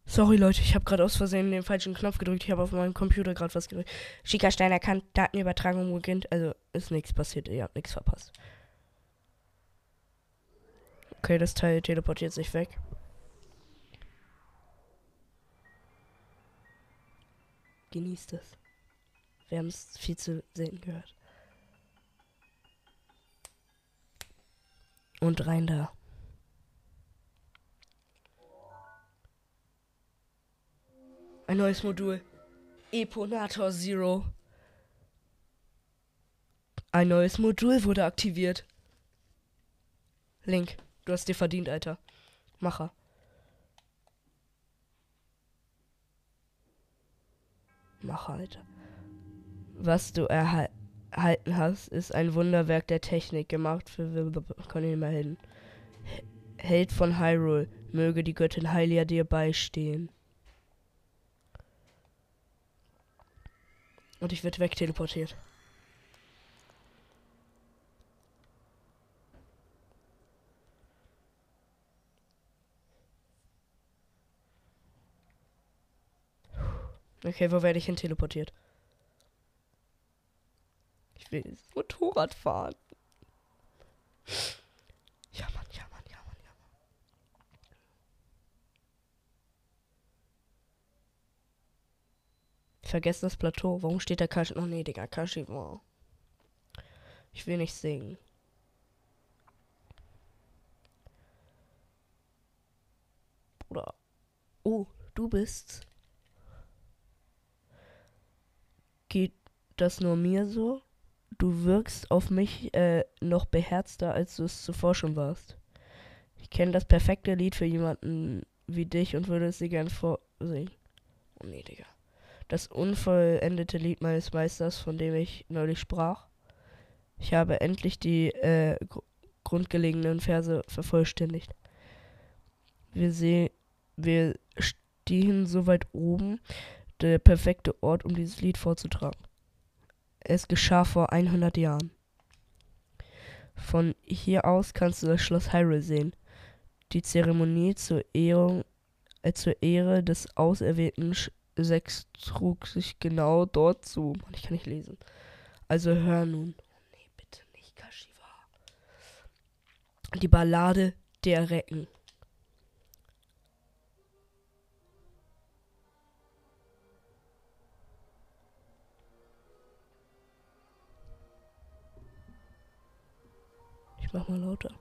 Sorry Leute, ich habe gerade aus Versehen den falschen Knopf gedrückt. Ich habe auf meinem Computer gerade was gedrückt. Schickerstein erkannt, Datenübertragung beginnt. Also ist nichts passiert, ihr habt nichts verpasst. Okay, das Teil teleportiert sich weg. Genießt es. Wir haben es viel zu selten gehört. Und rein da. Ein neues Modul. Eponator Zero. Ein neues Modul wurde aktiviert. Link, du hast dir verdient, Alter. Macher. Macher, Alter. Was du erhalten hast, ist ein Wunderwerk der Technik, gemacht für mal hin. Held von Hyrule, möge die Göttin Hylia dir beistehen. Und ich werde wegteleportiert. Okay, wo werde ich hin teleportiert? Ich will Motorrad fahren. Ja, Mann, ja, Mann, ja, Mann, ja, Mann. Ich vergesse das Plateau. Warum steht der Kashi? Oh nee, Digga, Kashi war. Ich will nicht singen. Bruder. Oh, du bist geht das nur mir so? Du wirkst auf mich äh, noch beherzter, als du es zuvor schon warst. Ich kenne das perfekte Lied für jemanden wie dich und würde es dir gern vorsingen. Oh nee, Digga. Das unvollendete Lied meines Meisters, von dem ich neulich sprach. Ich habe endlich die äh, gr grundgelegenen Verse vervollständigt. Wir sehen, wir stehen so weit oben, der perfekte Ort, um dieses Lied vorzutragen. Es geschah vor 100 Jahren. Von hier aus kannst du das Schloss Hyrule sehen. Die Zeremonie zur Ehrung, äh, zur Ehre des auserwählten Sechs trug sich genau dort zu. Mann, ich kann nicht lesen. Also hör nun. Oh nee, bitte nicht Kashiwa. Die Ballade der Recken. Ich mach mal lauter.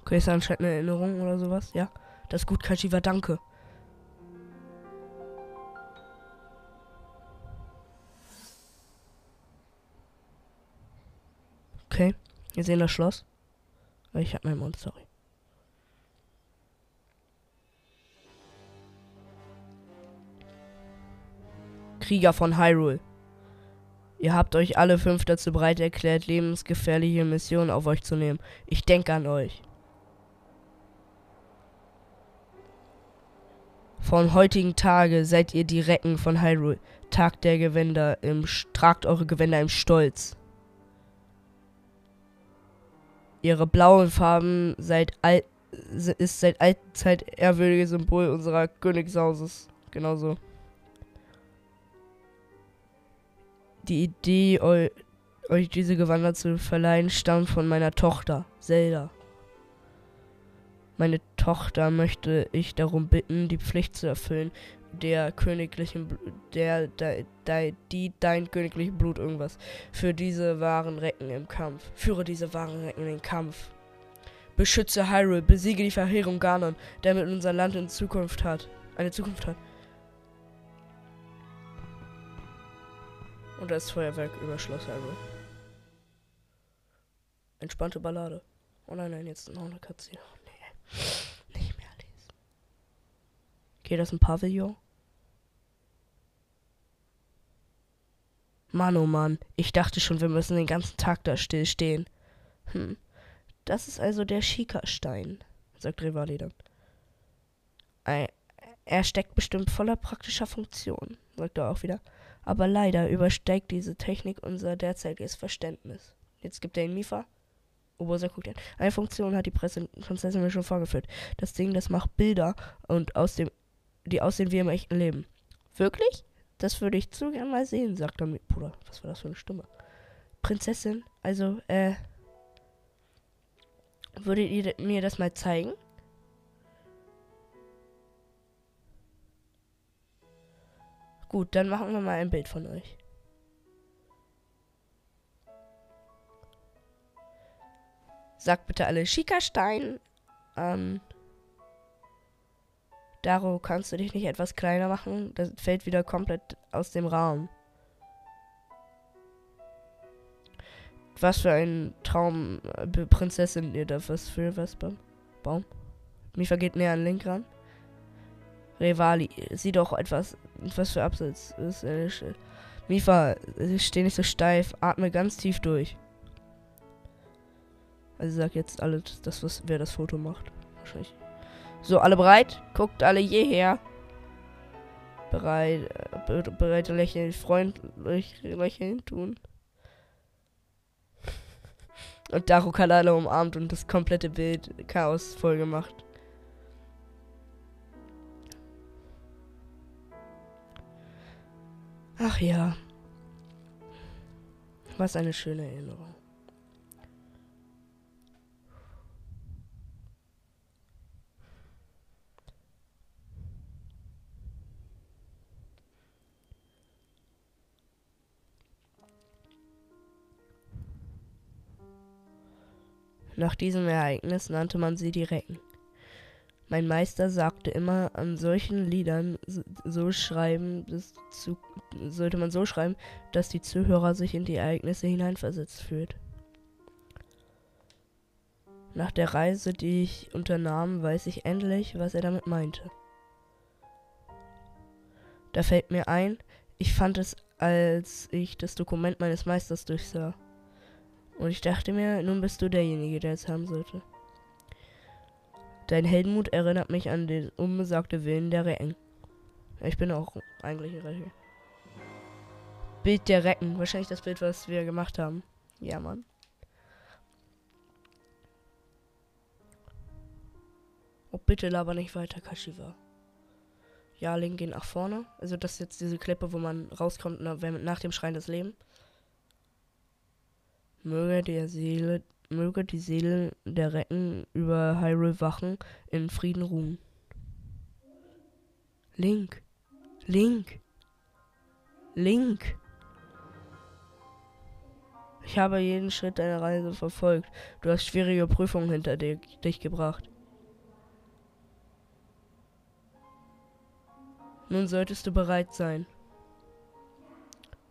Okay, ist anscheinend eine Erinnerung oder sowas. Ja, das ist gut, Kashiwa, danke. Okay, wir sehen das Schloss. Ich hab meinen Mund, sorry. Krieger von Hyrule. Ihr habt euch alle fünf dazu bereit erklärt, lebensgefährliche Missionen auf euch zu nehmen. Ich denke an euch. Vom heutigen Tage seid ihr die Recken von Hyrule. Tag der Gewänder im tragt eure Gewänder im Stolz. Ihre blauen Farben seit ist seit alter Zeit ehrwürdiges Symbol unserer Königshauses. Genauso. Die Idee, eu euch diese Gewänder zu verleihen, stammt von meiner Tochter, Zelda. Meine Tochter möchte ich darum bitten, die Pflicht zu erfüllen, der königlichen, der, der, der, die dein königlichen Blut irgendwas für diese wahren Recken im Kampf. Führe diese wahren Recken in den Kampf. Beschütze Hyrule, besiege die Verheerung Ganon, damit unser Land in Zukunft hat, eine Zukunft hat. Und das Feuerwerk über Hyrule. Entspannte Ballade. Oh nein, nein, jetzt noch eine Cutscene. Oh, nee. Nicht mehr lesen. Geht das ein Pavillon? Mann, oh Mann. Ich dachte schon, wir müssen den ganzen Tag da still stehen. Hm. Das ist also der Schika-Stein, sagt Rivali dann. Er steckt bestimmt voller praktischer Funktionen, sagt er auch wieder. Aber leider übersteigt diese Technik unser derzeitiges Verständnis. Jetzt gibt er ihn Mifa. Obosa guckt ihn. Eine Funktion hat die Prinzessin mir schon vorgeführt. Das Ding, das macht Bilder und aus dem, die aussehen wie im echten Leben. Wirklich? Das würde ich zu gern mal sehen, sagt er mir. Bruder, was war das für eine Stimme? Prinzessin, also, äh, würdet ihr mir das mal zeigen? Gut, dann machen wir mal ein Bild von euch. Sagt bitte alle Schickerstein an. Daro, kannst du dich nicht etwas kleiner machen? Das fällt wieder komplett aus dem Raum. Was für ein Traum, äh, Prinzessin ihr da was für was beim Baum? Mifa geht näher an Link ran. Revali, sieh doch etwas, was für Absatz ist. Äh, Mifa, steh nicht so steif, atme ganz tief durch. Also sag jetzt alle, das was wer das Foto macht. Wahrscheinlich. So, alle bereit? Guckt alle hierher. Bereit, äh, bereit lächeln, freundlich lächeln tun. Und Daru alle umarmt und das komplette Bild Chaos voll gemacht. Ach ja. Was eine schöne Erinnerung. Nach diesem Ereignis nannte man sie die Recken. Mein Meister sagte immer, an solchen Liedern so schreiben, zu, sollte man so schreiben, dass die Zuhörer sich in die Ereignisse hineinversetzt fühlt. Nach der Reise, die ich unternahm, weiß ich endlich, was er damit meinte. Da fällt mir ein, ich fand es, als ich das Dokument meines Meisters durchsah. Und ich dachte mir, nun bist du derjenige, der es haben sollte. Dein Heldenmut erinnert mich an den unbesagte Willen der Recken. Ich bin auch eigentlich ein Recken. Bild der Recken. Wahrscheinlich das Bild, was wir gemacht haben. Ja, Mann. Oh, bitte laber nicht weiter, Kashiwa. Ja, Link geht nach vorne. Also das ist jetzt diese Klippe, wo man rauskommt nach dem Schrein des Lebens. Möge der Seele, möge die Seele der Recken über Hyrule wachen, in Frieden ruhen. Link, Link, Link. Ich habe jeden Schritt deiner Reise verfolgt. Du hast schwierige Prüfungen hinter dir, dich gebracht. Nun solltest du bereit sein.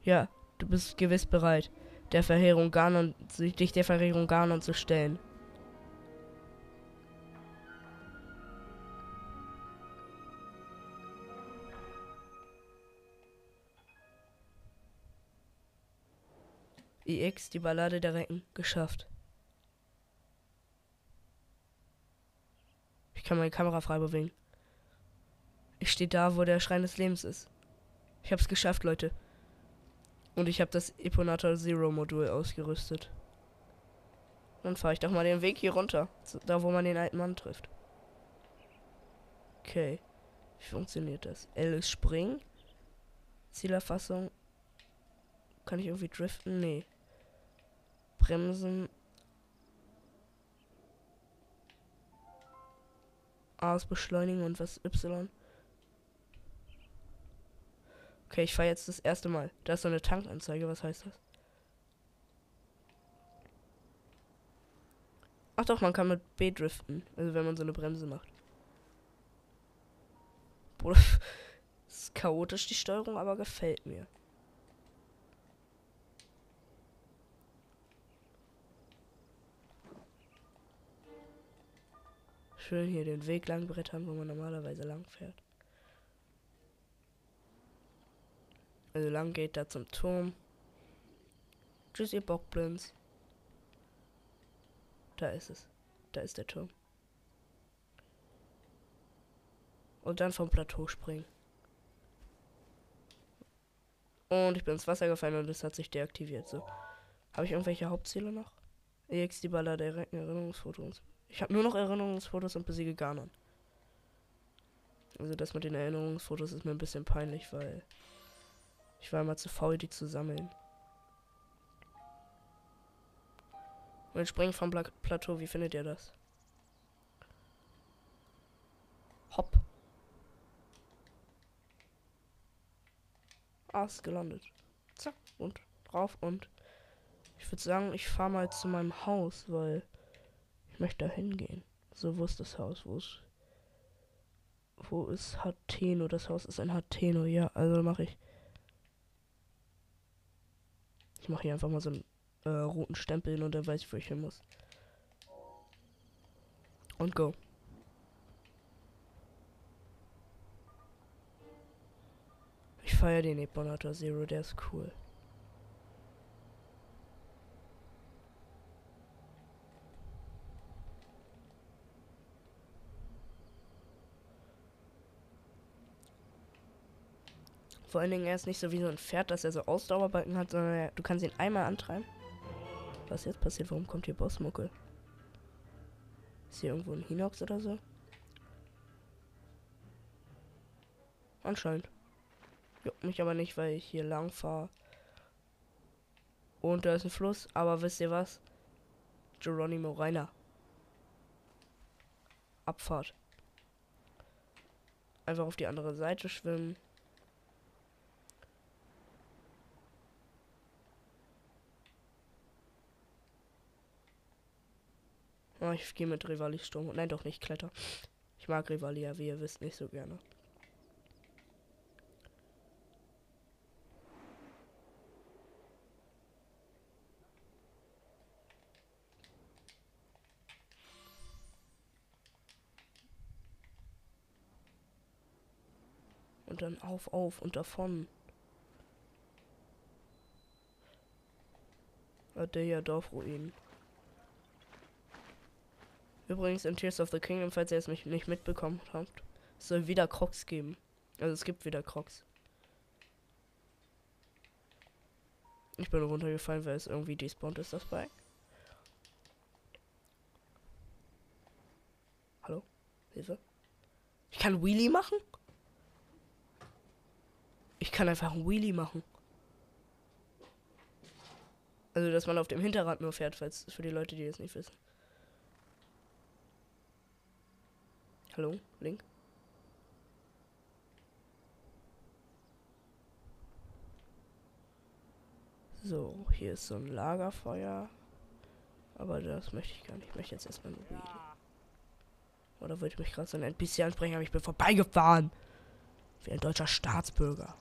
Ja, du bist gewiss bereit der Verheerung Ganon, sich der Verheerung Ganon zu stellen. IX, die Ballade der Recken, geschafft. Ich kann meine Kamera frei bewegen. Ich stehe da, wo der Schrein des Lebens ist. Ich hab's geschafft, Leute. Und ich habe das Eponata Zero Modul ausgerüstet. Dann fahre ich doch mal den Weg hier runter. Da, wo man den alten Mann trifft. Okay. Wie funktioniert das? L ist springen. Zielerfassung. Kann ich irgendwie driften? Nee. Bremsen. A ist beschleunigen und was Y? Okay, ich fahre jetzt das erste Mal. Da ist so eine Tankanzeige. Was heißt das? Ach doch, man kann mit B driften. Also wenn man so eine Bremse macht. Bruder, ist chaotisch die Steuerung, aber gefällt mir. Schön hier den Weg lang brettern, wo man normalerweise lang fährt. Also lang geht da zum Turm. Tschüss, ihr Bockblins. Da ist es. Da ist der Turm. Und dann vom Plateau springen. Und ich bin ins Wasser gefallen und es hat sich deaktiviert. So. Habe ich irgendwelche Hauptziele noch? EX die Baller der Erinnerungsfotos. Ich habe nur noch Erinnerungsfotos und besiege Ganon. Also das mit den Erinnerungsfotos ist mir ein bisschen peinlich, weil ich war immer zu faul, die zu sammeln. Und springen vom Pla Plateau, wie findet ihr das? Hopp. Ah, ist gelandet. Zack, und drauf und ich würde sagen, ich fahre mal zu meinem Haus, weil ich möchte da hingehen. So, wo ist das Haus? Wo ist. Wo ist Hateno? Das Haus ist in Hateno, ja. Also mache ich. Ich mache hier einfach mal so einen äh, roten Stempel hin und dann weiß ich, wo ich hin muss. Und go. Ich feiere den Ebonator Zero, der ist cool. Vor allen Dingen, er ist nicht so wie so ein Pferd, dass er so Ausdauerbalken hat, sondern er, du kannst ihn einmal antreiben. Was jetzt passiert? Warum kommt hier Bossmuckel? Ist hier irgendwo ein Hinox oder so? Anscheinend. Juckt mich aber nicht, weil ich hier lang fahre. Und da ist ein Fluss. Aber wisst ihr was? Geronimo Reiner. Abfahrt. Einfach auf die andere Seite schwimmen. Oh, ich gehe mit Rivali Sturm. Nein, doch nicht Kletter. Ich mag Rivali ja, wie ihr wisst, nicht so gerne. Und dann auf, auf und davon. Adeya Dorfruinen. Übrigens in Tears of the Kingdom, falls ihr es mich nicht mitbekommen habt, soll wieder Crocs geben. Also es gibt wieder Crocs. Ich bin runtergefallen, weil es irgendwie despawned ist, das Bike. Hallo? Hilfe? Ich kann Wheelie machen? Ich kann einfach ein Wheelie machen. Also, dass man auf dem Hinterrad nur fährt, falls für die Leute, die es nicht wissen. Hallo, Link. So, hier ist so ein Lagerfeuer. Aber das möchte ich gar nicht. Ich möchte jetzt erstmal nur Weed. Oder wollte ich mich gerade so ein NPC ansprechen, aber ich bin vorbeigefahren. Wie ein deutscher Staatsbürger.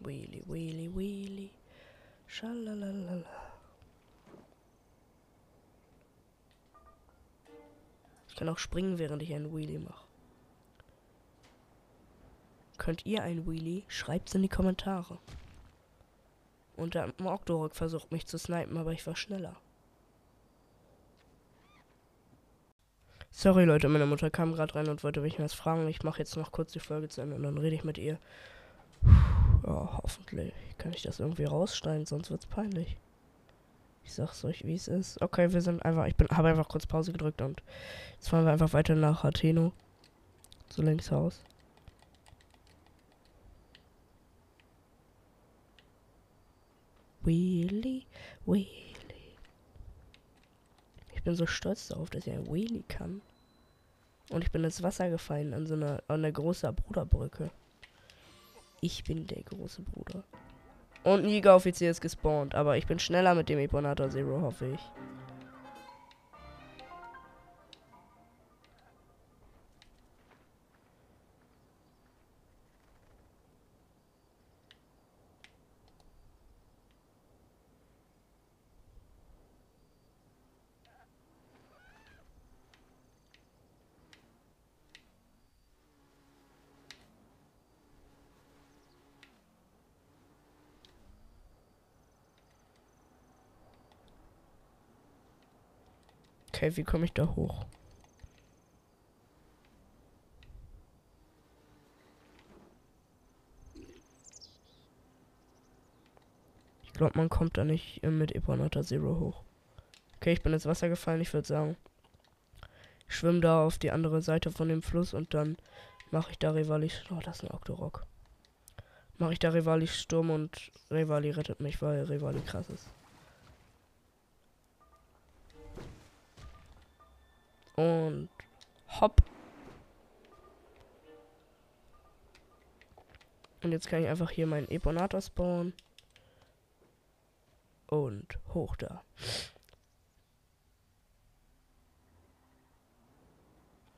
Wheelie, wheelie, wheelie. Schalalala. Ich kann auch springen, während ich einen Wheelie mache. Könnt ihr ein Wheelie? Schreibt es in die Kommentare. Und der Octorok versucht mich zu snipen, aber ich war schneller. Sorry Leute, meine Mutter kam gerade rein und wollte mich was fragen. Ich mache jetzt noch kurz die Folge zu Ende und dann rede ich mit ihr. Ja, hoffentlich kann ich das irgendwie raussteigen, sonst wird's peinlich. Ich sag's euch, wie es ist. Okay, wir sind einfach. Ich bin, habe einfach kurz Pause gedrückt und jetzt fahren wir einfach weiter nach Atheno. So links Haus. Wheelie, Wheelie. Ich bin so stolz darauf, dass ich ein Wheelie kann. Und ich bin ins Wasser gefallen an so einer, an der großen Bruderbrücke. Ich bin der große Bruder. Und ein Jägeroffizier ist gespawnt. Aber ich bin schneller mit dem Eponator Zero, hoffe ich. Okay, wie komme ich da hoch? Ich glaube, man kommt da nicht mit Eponata Zero hoch. Okay, ich bin ins Wasser gefallen. Ich würde sagen, ich schwimme da auf die andere Seite von dem Fluss und dann mache ich da Rivali. Oh, das ist ein Octorok. Mache ich da Rivali Sturm und Rivali rettet mich, weil Rivali krass ist. Und hopp. Und jetzt kann ich einfach hier meinen Eponator spawnen. Und hoch da.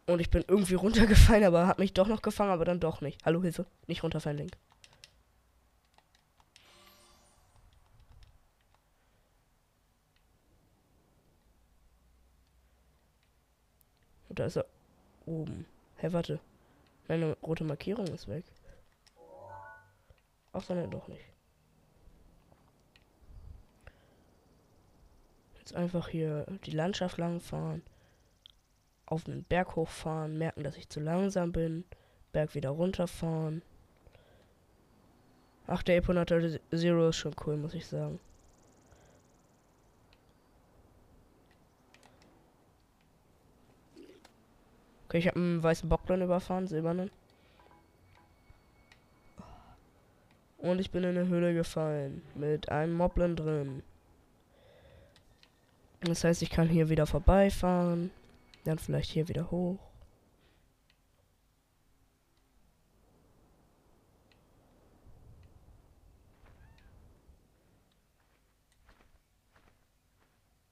Und ich bin irgendwie runtergefallen, aber hat mich doch noch gefangen, aber dann doch nicht. Hallo, Hilfe. Nicht runterfallen, Link. Da ist er oben. Hä, hey, warte. Meine rote Markierung ist weg. Ach, sondern doch nicht. Jetzt einfach hier die Landschaft lang fahren. Auf einen Berg hochfahren, merken, dass ich zu langsam bin. Berg wieder runterfahren. Ach, der Eponator Zero ist schon cool, muss ich sagen. Okay, ich habe einen weißen Bockblin überfahren, silbernen. Und ich bin in eine Höhle gefallen. Mit einem Moblin drin. Das heißt, ich kann hier wieder vorbeifahren. Dann vielleicht hier wieder hoch.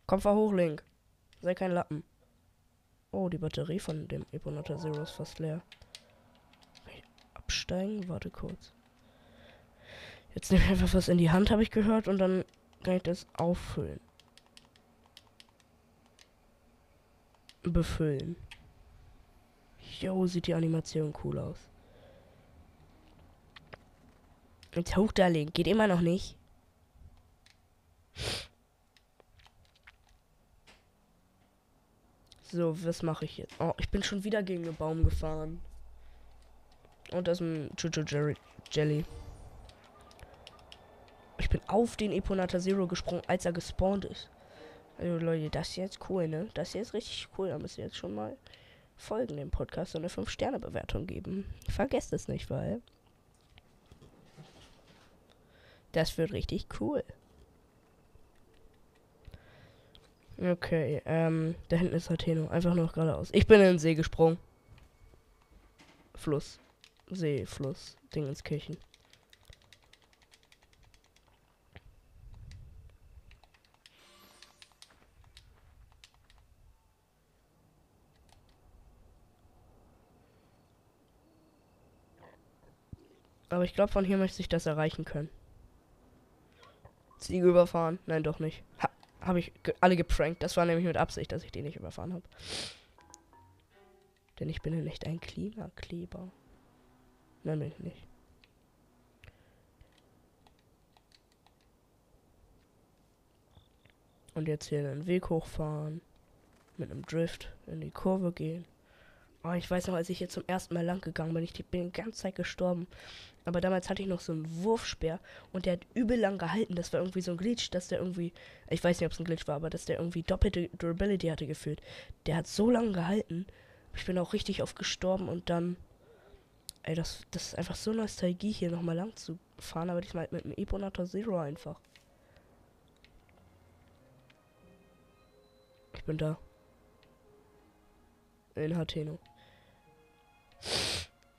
Komm, fahr hoch, Link. Sei kein Lappen. Oh, die Batterie von dem Eponata Zero ist fast leer. Absteigen? Warte kurz. Jetzt nehme ich einfach was in die Hand, habe ich gehört, und dann kann ich das auffüllen. Befüllen. Jo, sieht die Animation cool aus. Jetzt hoch da legen. Geht immer noch nicht. So, was mache ich jetzt? Oh, ich bin schon wieder gegen einen Baum gefahren. Und das ist ein Chuchu Jelly. Ich bin auf den Eponata Zero gesprungen, als er gespawnt ist. Also Leute, das ist jetzt cool, ne? Das ist jetzt richtig cool. Da müsst ihr jetzt schon mal folgen dem Podcast und eine 5-Sterne-Bewertung geben. Vergesst es nicht, weil das wird richtig cool. Okay, ähm, da hinten ist Atheno. Einfach nur geradeaus. Ich bin in den See gesprungen. Fluss. See, Fluss. Dingenskirchen. Aber ich glaube, von hier möchte ich das erreichen können. Ziege überfahren? Nein, doch nicht. Habe ich alle geprankt. Das war nämlich mit Absicht, dass ich die nicht überfahren habe. Denn ich bin ja nicht ein Klimakleber. Nein, bin ich nicht. Und jetzt hier einen Weg hochfahren. Mit einem Drift in die Kurve gehen. Oh, ich weiß noch, als ich hier zum ersten Mal lang gegangen bin, ich bin die ganze Zeit gestorben. Aber damals hatte ich noch so einen Wurfspeer und der hat übel lang gehalten. Das war irgendwie so ein Glitch, dass der irgendwie, ich weiß nicht, ob es ein Glitch war, aber dass der irgendwie doppelte Durability hatte gefühlt. Der hat so lange gehalten. Ich bin auch richtig oft gestorben und dann, ey, das, das ist einfach so Nostalgie, hier nochmal lang zu fahren, aber diesmal mit einem Eponator Zero einfach. Ich bin da. In Hateno.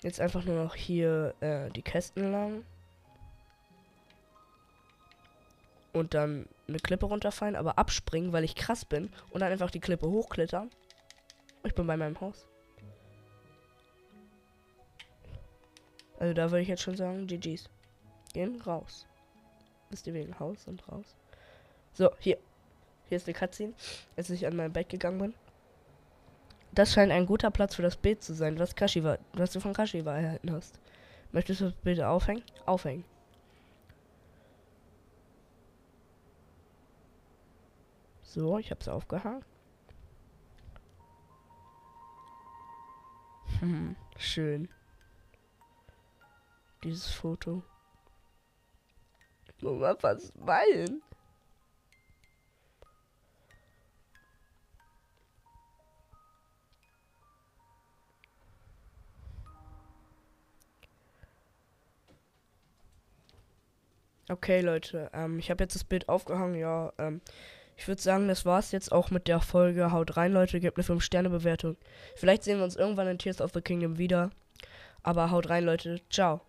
Jetzt einfach nur noch hier äh, die Kästen lang. Und dann eine Klippe runterfallen, aber abspringen, weil ich krass bin. Und dann einfach die Klippe hochklettern. Ich bin bei meinem Haus. Also da würde ich jetzt schon sagen, GG's. Gehen raus. Wisst ihr wegen Haus und raus? So, hier. Hier ist eine Cutscene, als ich an mein Bett gegangen bin. Das scheint ein guter Platz für das Bild zu sein, was, Kashiwa, was du von Kashiwa erhalten hast. Möchtest du das Bild aufhängen? Aufhängen. So, ich hab's aufgehangen. Hm, schön. Dieses Foto. Nummer was meinen? Okay, Leute, ähm, ich habe jetzt das Bild aufgehangen, ja. Ähm, ich würde sagen, das war's jetzt auch mit der Folge. Haut rein, Leute, gebt eine 5-Sterne-Bewertung. Vielleicht sehen wir uns irgendwann in Tears of the Kingdom wieder. Aber haut rein, Leute. Ciao.